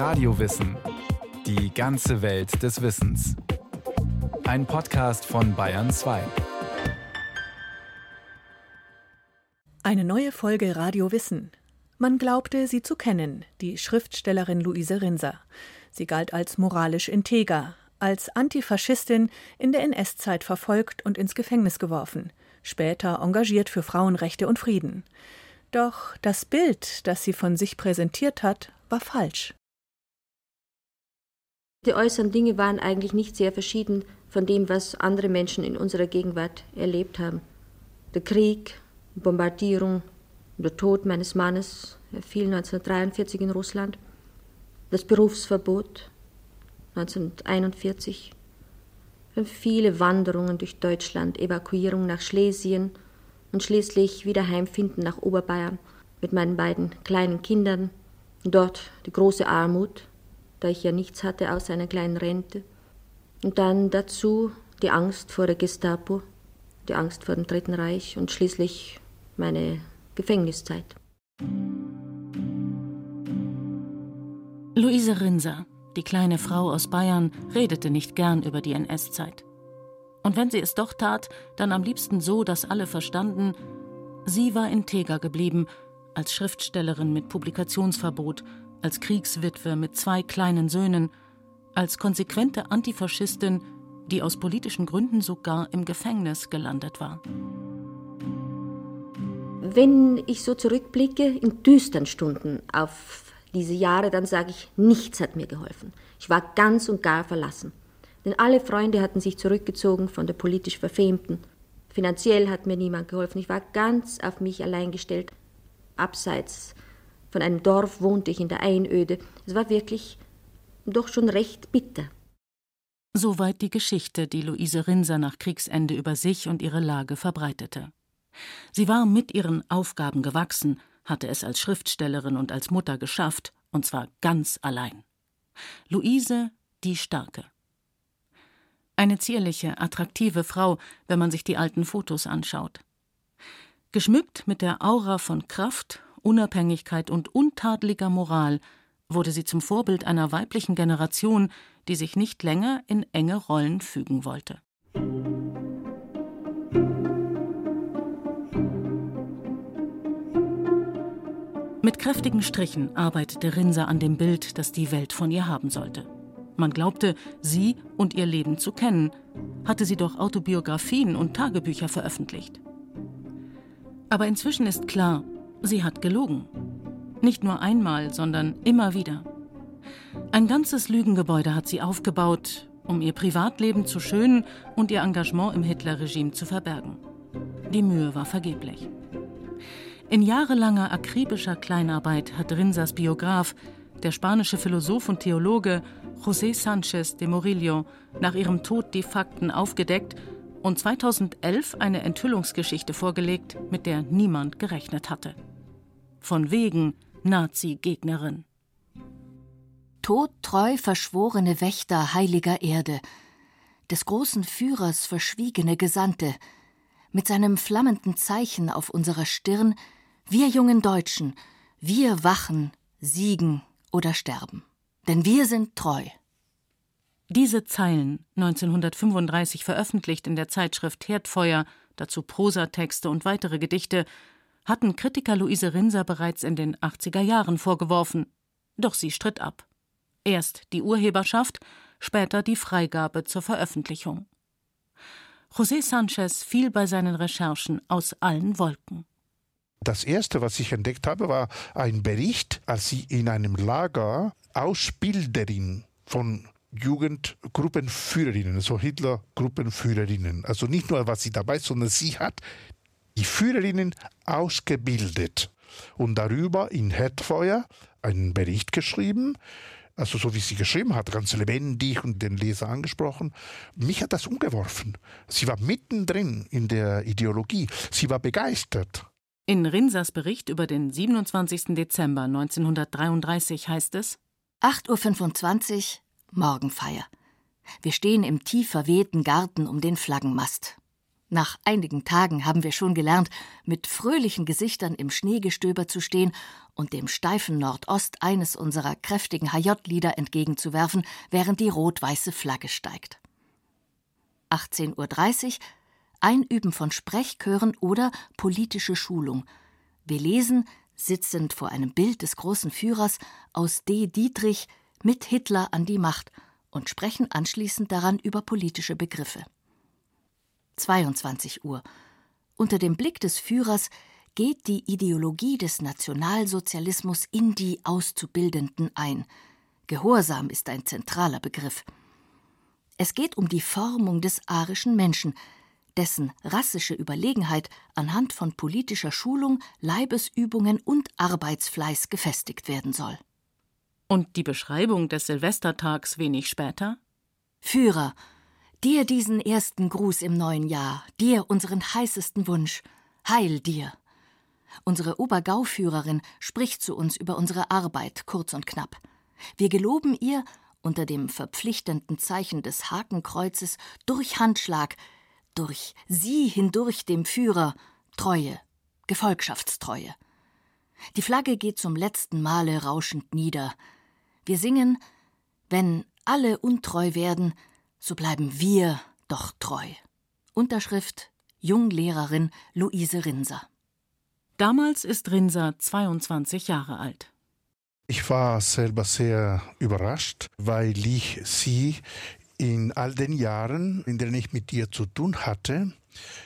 Radiowissen. Die ganze Welt des Wissens. Ein Podcast von Bayern 2. Eine neue Folge Radio Wissen. Man glaubte, sie zu kennen, die Schriftstellerin Luise Rinser. Sie galt als moralisch integer, als Antifaschistin in der NS-Zeit verfolgt und ins Gefängnis geworfen, später engagiert für Frauenrechte und Frieden. Doch das Bild, das sie von sich präsentiert hat, war falsch. Die äußeren Dinge waren eigentlich nicht sehr verschieden von dem, was andere Menschen in unserer Gegenwart erlebt haben. Der Krieg, die Bombardierung, der Tod meines Mannes, er fiel 1943 in Russland, das Berufsverbot 1941, viele Wanderungen durch Deutschland, Evakuierung nach Schlesien und schließlich wieder Heimfinden nach Oberbayern mit meinen beiden kleinen Kindern, Dort die große Armut, da ich ja nichts hatte außer einer kleinen Rente. Und dann dazu die Angst vor der Gestapo, die Angst vor dem Dritten Reich und schließlich meine Gefängniszeit. Luise Rinser, die kleine Frau aus Bayern, redete nicht gern über die NS-Zeit. Und wenn sie es doch tat, dann am liebsten so, dass alle verstanden, sie war integer geblieben als Schriftstellerin mit Publikationsverbot, als Kriegswitwe mit zwei kleinen Söhnen, als konsequente Antifaschistin, die aus politischen Gründen sogar im Gefängnis gelandet war. Wenn ich so zurückblicke in düsteren Stunden auf diese Jahre, dann sage ich, nichts hat mir geholfen. Ich war ganz und gar verlassen. Denn alle Freunde hatten sich zurückgezogen von der politisch Verfemten. Finanziell hat mir niemand geholfen. Ich war ganz auf mich allein gestellt abseits von einem Dorf wohnte ich in der Einöde. Es war wirklich doch schon recht bitter. Soweit die Geschichte, die Luise Rinser nach Kriegsende über sich und ihre Lage verbreitete. Sie war mit ihren Aufgaben gewachsen, hatte es als Schriftstellerin und als Mutter geschafft, und zwar ganz allein. Luise die Starke. Eine zierliche, attraktive Frau, wenn man sich die alten Fotos anschaut. Geschmückt mit der Aura von Kraft, Unabhängigkeit und untadeliger Moral wurde sie zum Vorbild einer weiblichen Generation, die sich nicht länger in enge Rollen fügen wollte. Mit kräftigen Strichen arbeitete Rinser an dem Bild, das die Welt von ihr haben sollte. Man glaubte, sie und ihr Leben zu kennen, hatte sie doch Autobiografien und Tagebücher veröffentlicht. Aber inzwischen ist klar, sie hat gelogen. Nicht nur einmal, sondern immer wieder. Ein ganzes Lügengebäude hat sie aufgebaut, um ihr Privatleben zu schönen und ihr Engagement im Hitlerregime zu verbergen. Die Mühe war vergeblich. In jahrelanger akribischer Kleinarbeit hat Rinsas Biograf, der spanische Philosoph und Theologe José Sánchez de Morillo, nach ihrem Tod die Fakten aufgedeckt und 2011 eine Enthüllungsgeschichte vorgelegt, mit der niemand gerechnet hatte. Von wegen Nazi-Gegnerin. Todtreu verschworene Wächter heiliger Erde, des großen Führers verschwiegene Gesandte, mit seinem flammenden Zeichen auf unserer Stirn, wir jungen Deutschen, wir wachen, siegen oder sterben. Denn wir sind treu. Diese Zeilen, 1935 veröffentlicht in der Zeitschrift Herdfeuer, dazu Prosatexte und weitere Gedichte, hatten Kritiker Luise Rinser bereits in den 80er Jahren vorgeworfen. Doch sie stritt ab. Erst die Urheberschaft, später die Freigabe zur Veröffentlichung. José Sanchez fiel bei seinen Recherchen aus allen Wolken. Das erste, was ich entdeckt habe, war ein Bericht, als sie in einem Lager Ausbilderin von Jugendgruppenführerinnen, also Hitler-Gruppenführerinnen. Also nicht nur was sie dabei, sondern sie hat die Führerinnen ausgebildet und darüber in Herdfeuer einen Bericht geschrieben. Also so wie sie geschrieben hat, ganz lebendig und den Leser angesprochen. Mich hat das umgeworfen. Sie war mittendrin in der Ideologie. Sie war begeistert. In Rinsers Bericht über den 27. Dezember 1933 heißt es 8.25 Uhr Morgenfeier. Wir stehen im tief verwehten Garten um den Flaggenmast. Nach einigen Tagen haben wir schon gelernt, mit fröhlichen Gesichtern im Schneegestöber zu stehen und dem steifen Nordost eines unserer kräftigen HJ-Lieder entgegenzuwerfen, während die rot-weiße Flagge steigt. 18.30 Uhr Einüben von Sprechchören oder politische Schulung. Wir lesen, sitzend vor einem Bild des großen Führers, aus D. Dietrich mit Hitler an die Macht und sprechen anschließend daran über politische Begriffe. 22 Uhr. Unter dem Blick des Führers geht die Ideologie des Nationalsozialismus in die Auszubildenden ein. Gehorsam ist ein zentraler Begriff. Es geht um die Formung des arischen Menschen, dessen rassische Überlegenheit anhand von politischer Schulung, Leibesübungen und Arbeitsfleiß gefestigt werden soll. Und die Beschreibung des Silvestertags wenig später? Führer, Dir diesen ersten Gruß im neuen Jahr, dir unseren heißesten Wunsch, Heil dir. Unsere Obergauführerin spricht zu uns über unsere Arbeit, kurz und knapp. Wir geloben ihr, unter dem verpflichtenden Zeichen des Hakenkreuzes, durch Handschlag, durch sie hindurch dem Führer, Treue, Gefolgschaftstreue. Die Flagge geht zum letzten Male rauschend nieder. Wir singen, wenn alle untreu werden, so bleiben wir doch treu. Unterschrift Junglehrerin Luise Rinser. Damals ist Rinser 22 Jahre alt. Ich war selber sehr überrascht, weil ich sie in all den Jahren, in denen ich mit ihr zu tun hatte,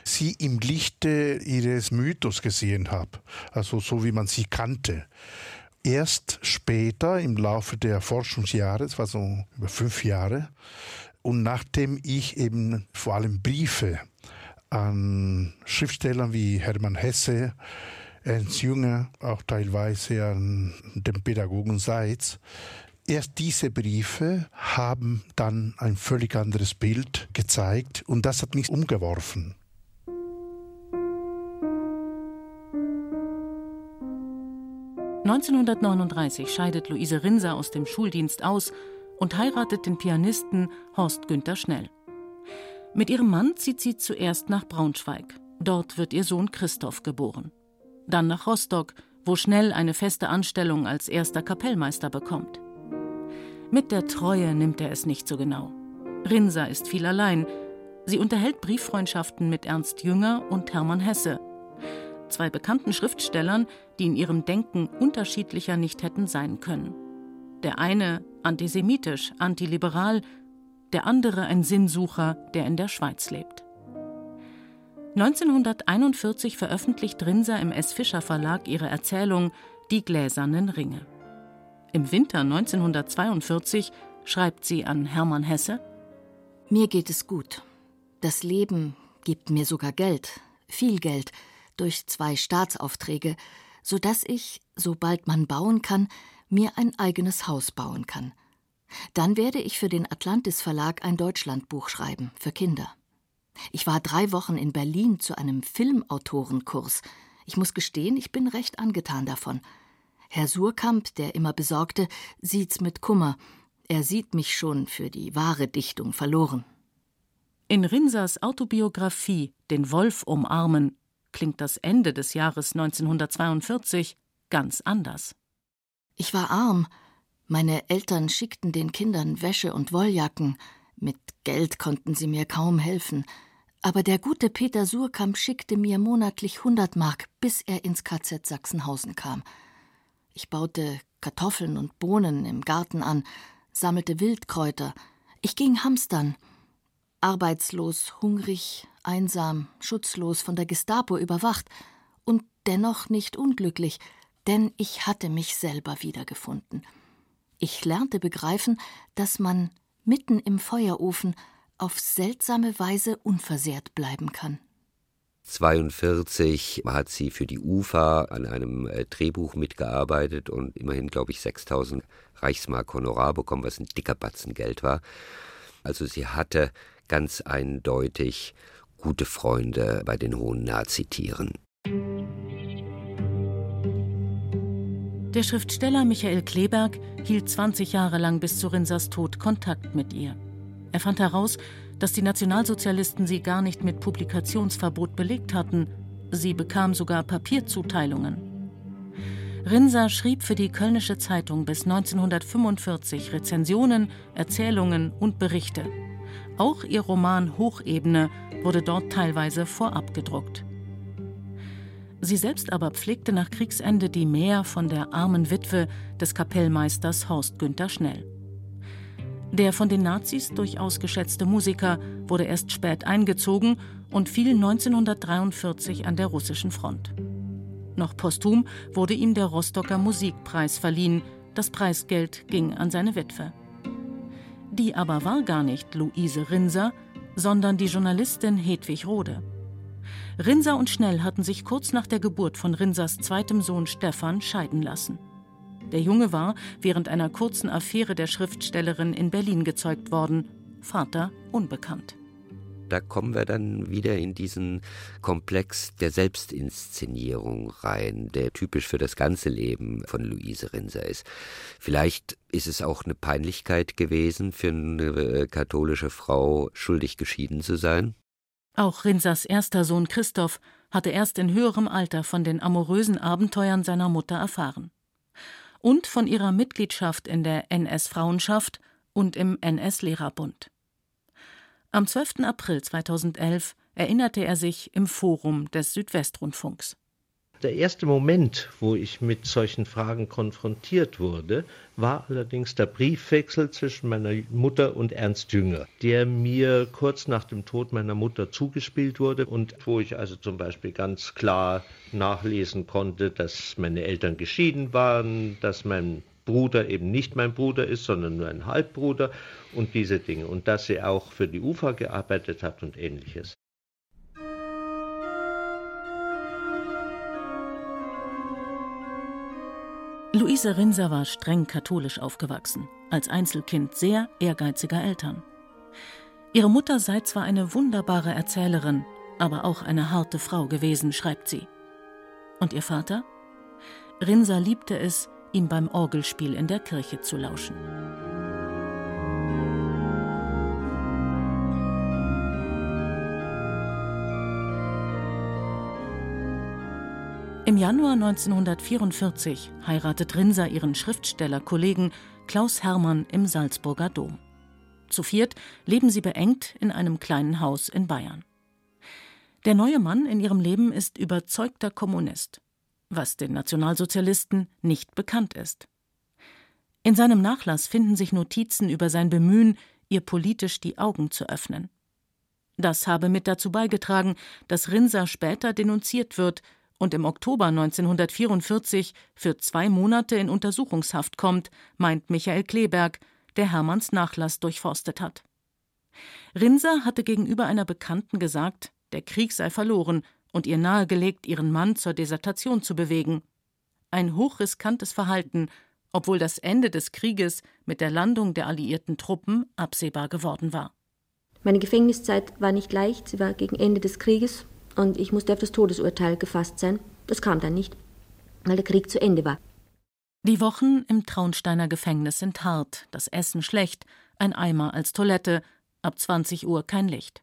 sie im Lichte ihres Mythos gesehen habe, also so wie man sie kannte. Erst später, im Laufe der Forschungsjahre, es war so über fünf Jahre, und nachdem ich eben vor allem Briefe an Schriftsteller wie Hermann Hesse, Ernst Jünger, auch teilweise an den Pädagogen Seitz, Erst diese Briefe haben dann ein völlig anderes Bild gezeigt und das hat mich umgeworfen. (1939) scheidet Luise Rinser aus dem Schuldienst aus und heiratet den Pianisten Horst Günther Schnell. Mit ihrem Mann zieht sie zuerst nach Braunschweig. Dort wird ihr Sohn Christoph geboren. Dann nach Rostock, wo Schnell eine feste Anstellung als erster Kapellmeister bekommt. Mit der Treue nimmt er es nicht so genau. Rinser ist viel allein. Sie unterhält Brieffreundschaften mit Ernst Jünger und Hermann Hesse, zwei bekannten Schriftstellern, die in ihrem Denken unterschiedlicher nicht hätten sein können. Der eine antisemitisch, antiliberal, der andere ein Sinnsucher, der in der Schweiz lebt. 1941 veröffentlicht Rinser im S. Fischer Verlag ihre Erzählung Die gläsernen Ringe. Im Winter 1942 schreibt sie an Hermann Hesse: Mir geht es gut. Das Leben gibt mir sogar Geld, viel Geld, durch zwei Staatsaufträge, so dass ich, sobald man bauen kann, mir ein eigenes Haus bauen kann. Dann werde ich für den Atlantis Verlag ein Deutschlandbuch schreiben, für Kinder. Ich war drei Wochen in Berlin zu einem Filmautorenkurs. Ich muss gestehen, ich bin recht angetan davon. Herr Surkamp, der immer besorgte, sieht's mit Kummer. Er sieht mich schon für die wahre Dichtung verloren. In Rinsers Autobiografie Den Wolf umarmen klingt das Ende des Jahres 1942 ganz anders. Ich war arm. Meine Eltern schickten den Kindern Wäsche und Wolljacken. Mit Geld konnten sie mir kaum helfen. Aber der gute Peter Surkamp schickte mir monatlich 100 Mark, bis er ins KZ Sachsenhausen kam. Ich baute Kartoffeln und Bohnen im Garten an, sammelte Wildkräuter. Ich ging hamstern. Arbeitslos, hungrig, einsam, schutzlos, von der Gestapo überwacht und dennoch nicht unglücklich, denn ich hatte mich selber wiedergefunden. Ich lernte begreifen, dass man mitten im Feuerofen auf seltsame Weise unversehrt bleiben kann. 1942 hat sie für die UFA an einem äh, Drehbuch mitgearbeitet und immerhin, glaube ich, 6000 Reichsmark Honorar bekommen, was ein dicker Batzen Geld war. Also sie hatte ganz eindeutig gute Freunde bei den hohen Nazitieren. Der Schriftsteller Michael Kleberg hielt 20 Jahre lang bis zu Rinsers Tod Kontakt mit ihr. Er fand heraus, dass die Nationalsozialisten sie gar nicht mit Publikationsverbot belegt hatten. Sie bekam sogar Papierzuteilungen. Rinser schrieb für die Kölnische Zeitung bis 1945 Rezensionen, Erzählungen und Berichte. Auch ihr Roman Hochebene wurde dort teilweise vorab gedruckt. Sie selbst aber pflegte nach Kriegsende die Mär von der armen Witwe des Kapellmeisters Horst Günther Schnell. Der von den Nazis durchaus geschätzte Musiker wurde erst spät eingezogen und fiel 1943 an der russischen Front. Noch posthum wurde ihm der Rostocker Musikpreis verliehen, das Preisgeld ging an seine Witwe. Die aber war gar nicht Luise Rinser, sondern die Journalistin Hedwig Rode. Rinser und Schnell hatten sich kurz nach der Geburt von Rinsers zweitem Sohn Stefan scheiden lassen. Der Junge war während einer kurzen Affäre der Schriftstellerin in Berlin gezeugt worden, Vater unbekannt. Da kommen wir dann wieder in diesen Komplex der Selbstinszenierung rein, der typisch für das ganze Leben von Luise Rinser ist. Vielleicht ist es auch eine Peinlichkeit gewesen, für eine äh, katholische Frau schuldig geschieden zu sein. Auch Rinsers erster Sohn Christoph hatte erst in höherem Alter von den amorösen Abenteuern seiner Mutter erfahren und von ihrer Mitgliedschaft in der NS-Frauenschaft und im NS-Lehrerbund. Am 12. April 2011 erinnerte er sich im Forum des Südwestrundfunks. Der erste Moment, wo ich mit solchen Fragen konfrontiert wurde, war allerdings der Briefwechsel zwischen meiner Mutter und Ernst Jünger, der mir kurz nach dem Tod meiner Mutter zugespielt wurde und wo ich also zum Beispiel ganz klar nachlesen konnte, dass meine Eltern geschieden waren, dass mein Bruder eben nicht mein Bruder ist, sondern nur ein Halbbruder und diese Dinge und dass sie auch für die UFA gearbeitet hat und ähnliches. Luise Rinser war streng katholisch aufgewachsen, als Einzelkind sehr ehrgeiziger Eltern. Ihre Mutter sei zwar eine wunderbare Erzählerin, aber auch eine harte Frau gewesen, schreibt sie. Und ihr Vater? Rinser liebte es, ihm beim Orgelspiel in der Kirche zu lauschen. Im Januar 1944 heiratet Rinser ihren Schriftstellerkollegen Klaus Hermann im Salzburger Dom. Zu viert leben sie beengt in einem kleinen Haus in Bayern. Der neue Mann in ihrem Leben ist überzeugter Kommunist, was den Nationalsozialisten nicht bekannt ist. In seinem Nachlass finden sich Notizen über sein Bemühen, ihr politisch die Augen zu öffnen. Das habe mit dazu beigetragen, dass Rinser später denunziert wird und im Oktober 1944 für zwei Monate in Untersuchungshaft kommt, meint Michael Kleberg, der Hermanns Nachlass durchforstet hat. Rinser hatte gegenüber einer Bekannten gesagt, der Krieg sei verloren und ihr nahegelegt, ihren Mann zur Desertation zu bewegen. Ein hochriskantes Verhalten, obwohl das Ende des Krieges mit der Landung der alliierten Truppen absehbar geworden war. Meine Gefängniszeit war nicht leicht, sie war gegen Ende des Krieges und ich musste auf das Todesurteil gefasst sein. Das kam dann nicht, weil der Krieg zu Ende war. Die Wochen im Traunsteiner Gefängnis sind hart, das Essen schlecht, ein Eimer als Toilette, ab 20 Uhr kein Licht.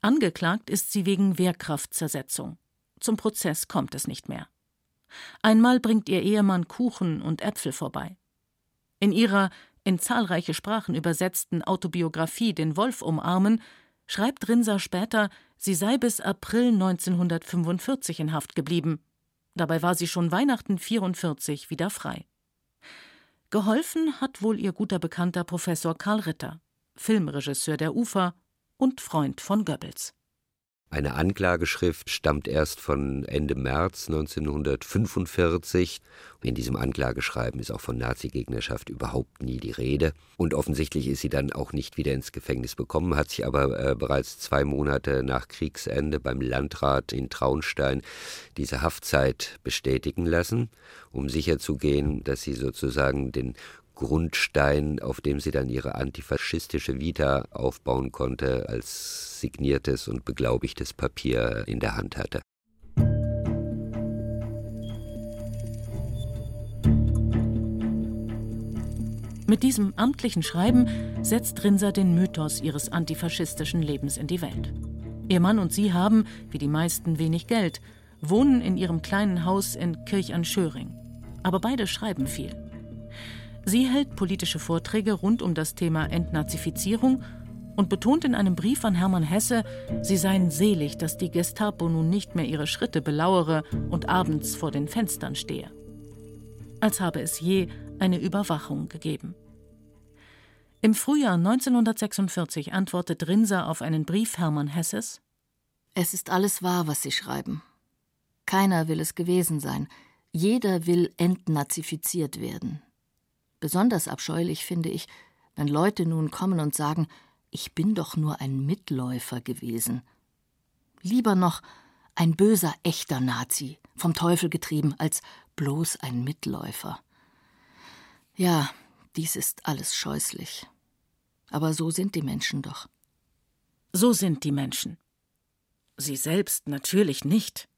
Angeklagt ist sie wegen Wehrkraftzersetzung. Zum Prozess kommt es nicht mehr. Einmal bringt ihr Ehemann Kuchen und Äpfel vorbei. In ihrer in zahlreiche Sprachen übersetzten Autobiografie Den Wolf umarmen schreibt Rinser später, sie sei bis April 1945 in Haft geblieben. Dabei war sie schon Weihnachten 44 wieder frei. Geholfen hat wohl ihr guter Bekannter Professor Karl Ritter, Filmregisseur der Ufer und Freund von Goebbels. Eine Anklageschrift stammt erst von Ende März 1945. In diesem Anklageschreiben ist auch von Nazigegnerschaft überhaupt nie die Rede. Und offensichtlich ist sie dann auch nicht wieder ins Gefängnis bekommen, hat sich aber äh, bereits zwei Monate nach Kriegsende beim Landrat in Traunstein diese Haftzeit bestätigen lassen, um sicherzugehen, dass sie sozusagen den Grundstein, auf dem sie dann ihre antifaschistische Vita aufbauen konnte, als signiertes und beglaubigtes Papier in der Hand hatte. Mit diesem amtlichen Schreiben setzt Rinser den Mythos ihres antifaschistischen Lebens in die Welt. Ihr Mann und sie haben, wie die meisten, wenig Geld, wohnen in ihrem kleinen Haus in Kirch an Schöring. Aber beide schreiben viel. Sie hält politische Vorträge rund um das Thema Entnazifizierung und betont in einem Brief an Hermann Hesse, sie seien selig, dass die Gestapo nun nicht mehr ihre Schritte belauere und abends vor den Fenstern stehe. Als habe es je eine Überwachung gegeben. Im Frühjahr 1946 antwortet Rinser auf einen Brief Hermann Hesses: Es ist alles wahr, was Sie schreiben. Keiner will es gewesen sein. Jeder will entnazifiziert werden. Besonders abscheulich finde ich, wenn Leute nun kommen und sagen, ich bin doch nur ein Mitläufer gewesen. Lieber noch ein böser, echter Nazi, vom Teufel getrieben, als bloß ein Mitläufer. Ja, dies ist alles scheußlich. Aber so sind die Menschen doch. So sind die Menschen. Sie selbst natürlich nicht.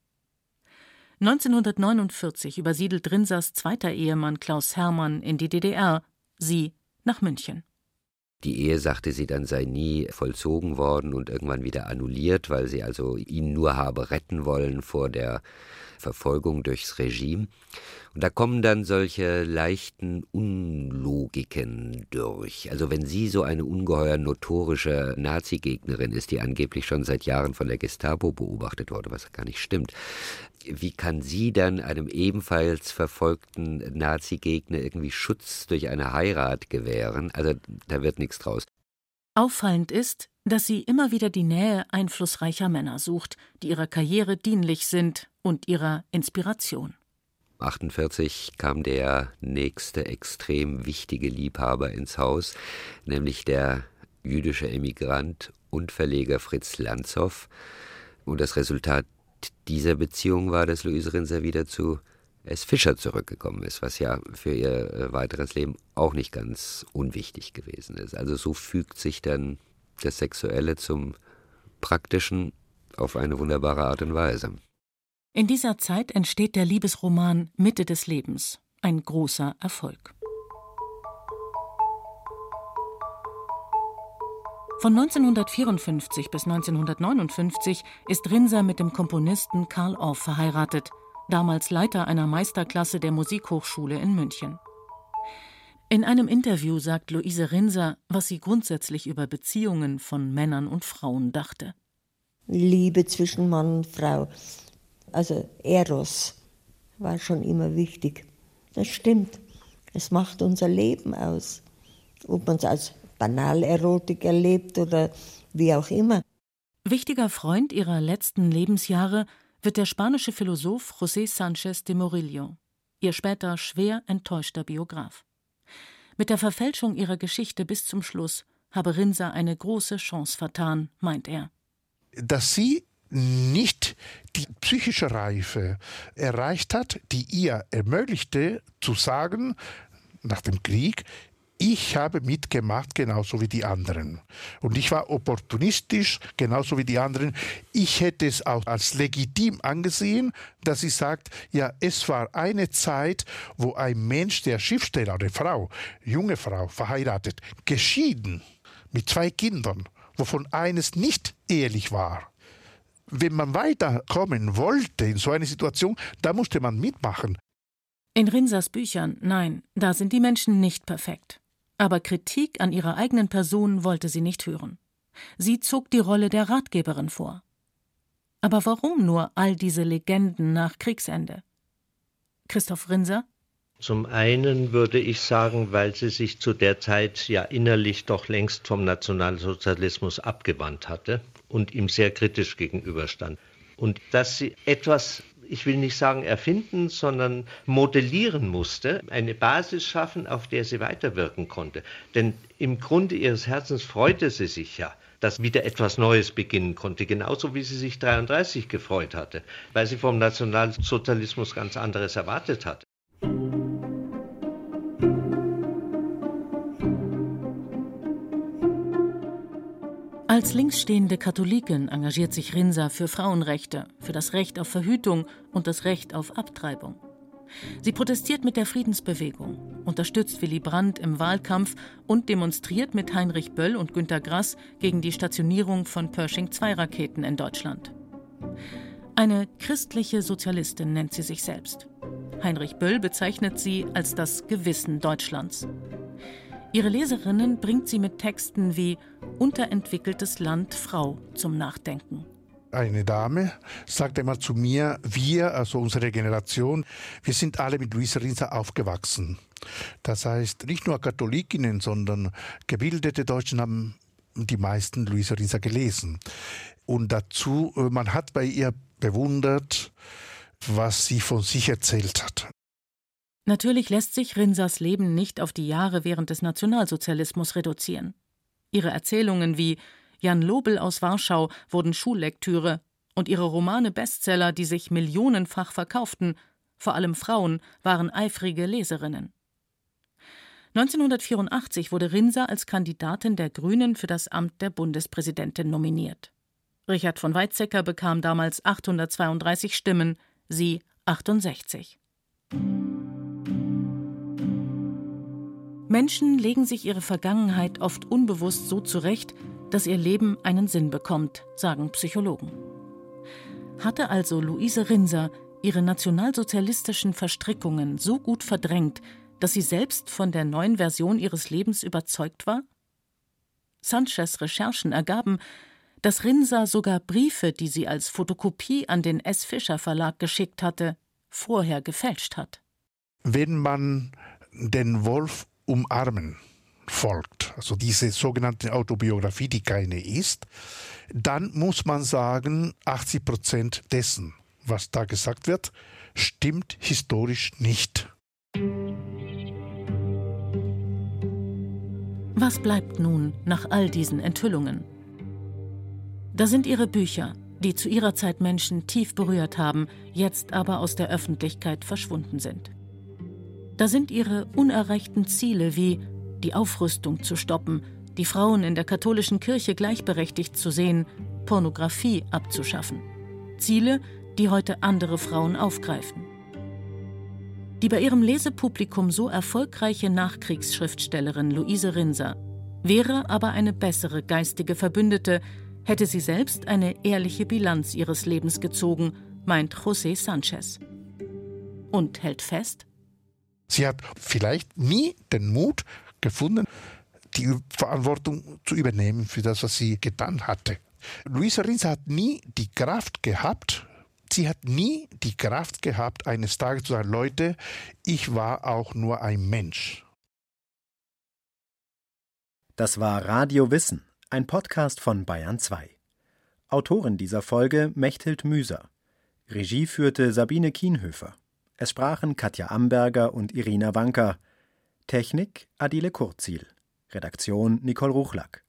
1949 übersiedelt Rinsers zweiter Ehemann Klaus Hermann in die DDR, sie nach München. Die Ehe, sagte sie dann, sei nie vollzogen worden und irgendwann wieder annulliert, weil sie also ihn nur habe retten wollen vor der Verfolgung durchs Regime. Und da kommen dann solche leichten Unlogiken durch. Also wenn sie so eine ungeheuer notorische Nazi-Gegnerin ist, die angeblich schon seit Jahren von der Gestapo beobachtet wurde, was gar nicht stimmt, wie kann sie dann einem ebenfalls verfolgten Nazi-Gegner irgendwie Schutz durch eine Heirat gewähren? Also da wird nichts draus. Auffallend ist, dass sie immer wieder die Nähe einflussreicher Männer sucht, die ihrer Karriere dienlich sind und ihrer Inspiration. 1948 kam der nächste extrem wichtige Liebhaber ins Haus, nämlich der jüdische Emigrant und Verleger Fritz Lanzow. Und das Resultat dieser Beziehung war, dass Luise Rinser wieder zu S. Fischer zurückgekommen ist, was ja für ihr äh, weiteres Leben auch nicht ganz unwichtig gewesen ist. Also so fügt sich dann das Sexuelle zum Praktischen auf eine wunderbare Art und Weise. In dieser Zeit entsteht der Liebesroman Mitte des Lebens, ein großer Erfolg. Von 1954 bis 1959 ist Rinser mit dem Komponisten Karl Orff verheiratet, damals Leiter einer Meisterklasse der Musikhochschule in München. In einem Interview sagt Luise Rinser, was sie grundsätzlich über Beziehungen von Männern und Frauen dachte. Liebe zwischen Mann und Frau also Eros, war schon immer wichtig. Das stimmt. Es macht unser Leben aus. Ob man es als Banalerotik erlebt oder wie auch immer. Wichtiger Freund ihrer letzten Lebensjahre wird der spanische Philosoph José Sánchez de Murillo, ihr später schwer enttäuschter Biograf. Mit der Verfälschung ihrer Geschichte bis zum Schluss habe Rinsa eine große Chance vertan, meint er. Dass sie nicht die psychische Reife erreicht hat, die ihr ermöglichte zu sagen, nach dem Krieg, ich habe mitgemacht, genauso wie die anderen. Und ich war opportunistisch, genauso wie die anderen. Ich hätte es auch als legitim angesehen, dass sie sagt, ja, es war eine Zeit, wo ein Mensch, der Schriftsteller, eine Frau, junge Frau, verheiratet, geschieden, mit zwei Kindern, wovon eines nicht ehrlich war, wenn man weiterkommen wollte in so eine Situation, da musste man mitmachen. In Rinsers Büchern, nein, da sind die Menschen nicht perfekt. Aber Kritik an ihrer eigenen Person wollte sie nicht hören. Sie zog die Rolle der Ratgeberin vor. Aber warum nur all diese Legenden nach Kriegsende? Christoph Rinser? Zum einen würde ich sagen, weil sie sich zu der Zeit ja innerlich doch längst vom Nationalsozialismus abgewandt hatte und ihm sehr kritisch gegenüberstand. Und dass sie etwas, ich will nicht sagen erfinden, sondern modellieren musste, eine Basis schaffen, auf der sie weiterwirken konnte. Denn im Grunde ihres Herzens freute sie sich ja, dass wieder etwas Neues beginnen konnte, genauso wie sie sich 33 gefreut hatte, weil sie vom Nationalsozialismus ganz anderes erwartet hatte. Als linksstehende Katholikin engagiert sich Rinsa für Frauenrechte, für das Recht auf Verhütung und das Recht auf Abtreibung. Sie protestiert mit der Friedensbewegung, unterstützt Willy Brandt im Wahlkampf und demonstriert mit Heinrich Böll und Günter Grass gegen die Stationierung von Pershing-2-Raketen in Deutschland. Eine christliche Sozialistin nennt sie sich selbst. Heinrich Böll bezeichnet sie als das Gewissen Deutschlands. Ihre Leserinnen bringt sie mit Texten wie Unterentwickeltes Land Frau zum Nachdenken. Eine Dame sagte einmal zu mir, wir, also unsere Generation, wir sind alle mit Luisa Rinser aufgewachsen. Das heißt, nicht nur Katholikinnen, sondern gebildete Deutschen haben die meisten Luisa Rinser gelesen. Und dazu, äh, man hat bei ihr bewundert, was sie von sich erzählt hat. Natürlich lässt sich Rinsers Leben nicht auf die Jahre während des Nationalsozialismus reduzieren. Ihre Erzählungen wie Jan Lobel aus Warschau wurden Schullektüre und ihre Romane Bestseller, die sich millionenfach verkauften, vor allem Frauen, waren eifrige Leserinnen. 1984 wurde Rinser als Kandidatin der Grünen für das Amt der Bundespräsidentin nominiert. Richard von Weizsäcker bekam damals 832 Stimmen, sie 68. Menschen legen sich ihre Vergangenheit oft unbewusst so zurecht, dass ihr Leben einen Sinn bekommt, sagen Psychologen. Hatte also Luise Rinser ihre nationalsozialistischen Verstrickungen so gut verdrängt, dass sie selbst von der neuen Version ihres Lebens überzeugt war? Sanchez Recherchen ergaben, dass Rinser sogar Briefe, die sie als Fotokopie an den S. Fischer Verlag geschickt hatte, vorher gefälscht hat. Wenn man den Wolf umarmen folgt, also diese sogenannte Autobiografie, die keine ist, dann muss man sagen, 80 Prozent dessen, was da gesagt wird, stimmt historisch nicht. Was bleibt nun nach all diesen Enthüllungen? Da sind ihre Bücher, die zu ihrer Zeit Menschen tief berührt haben, jetzt aber aus der Öffentlichkeit verschwunden sind. Da sind ihre unerreichten Ziele wie die Aufrüstung zu stoppen, die Frauen in der katholischen Kirche gleichberechtigt zu sehen, Pornografie abzuschaffen. Ziele, die heute andere Frauen aufgreifen. Die bei ihrem Lesepublikum so erfolgreiche Nachkriegsschriftstellerin Luise Rinser wäre aber eine bessere geistige Verbündete, hätte sie selbst eine ehrliche Bilanz ihres Lebens gezogen, meint José Sanchez. Und hält fest, Sie hat vielleicht nie den Mut gefunden, die Verantwortung zu übernehmen für das, was sie getan hatte. Luisa Rins hat nie die Kraft gehabt, sie hat nie die Kraft gehabt, eines Tages zu sagen, Leute, ich war auch nur ein Mensch. Das war Radio Wissen, ein Podcast von Bayern 2. Autorin dieser Folge Mechthild Müser. Regie führte Sabine Kienhöfer. Es sprachen Katja Amberger und Irina Wanker. Technik Adile Kurzil. Redaktion Nicole Ruchlack.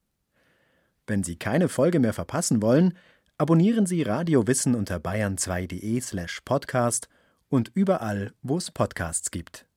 Wenn Sie keine Folge mehr verpassen wollen, abonnieren Sie Radio Wissen unter bayern2.de slash podcast und überall, wo es Podcasts gibt.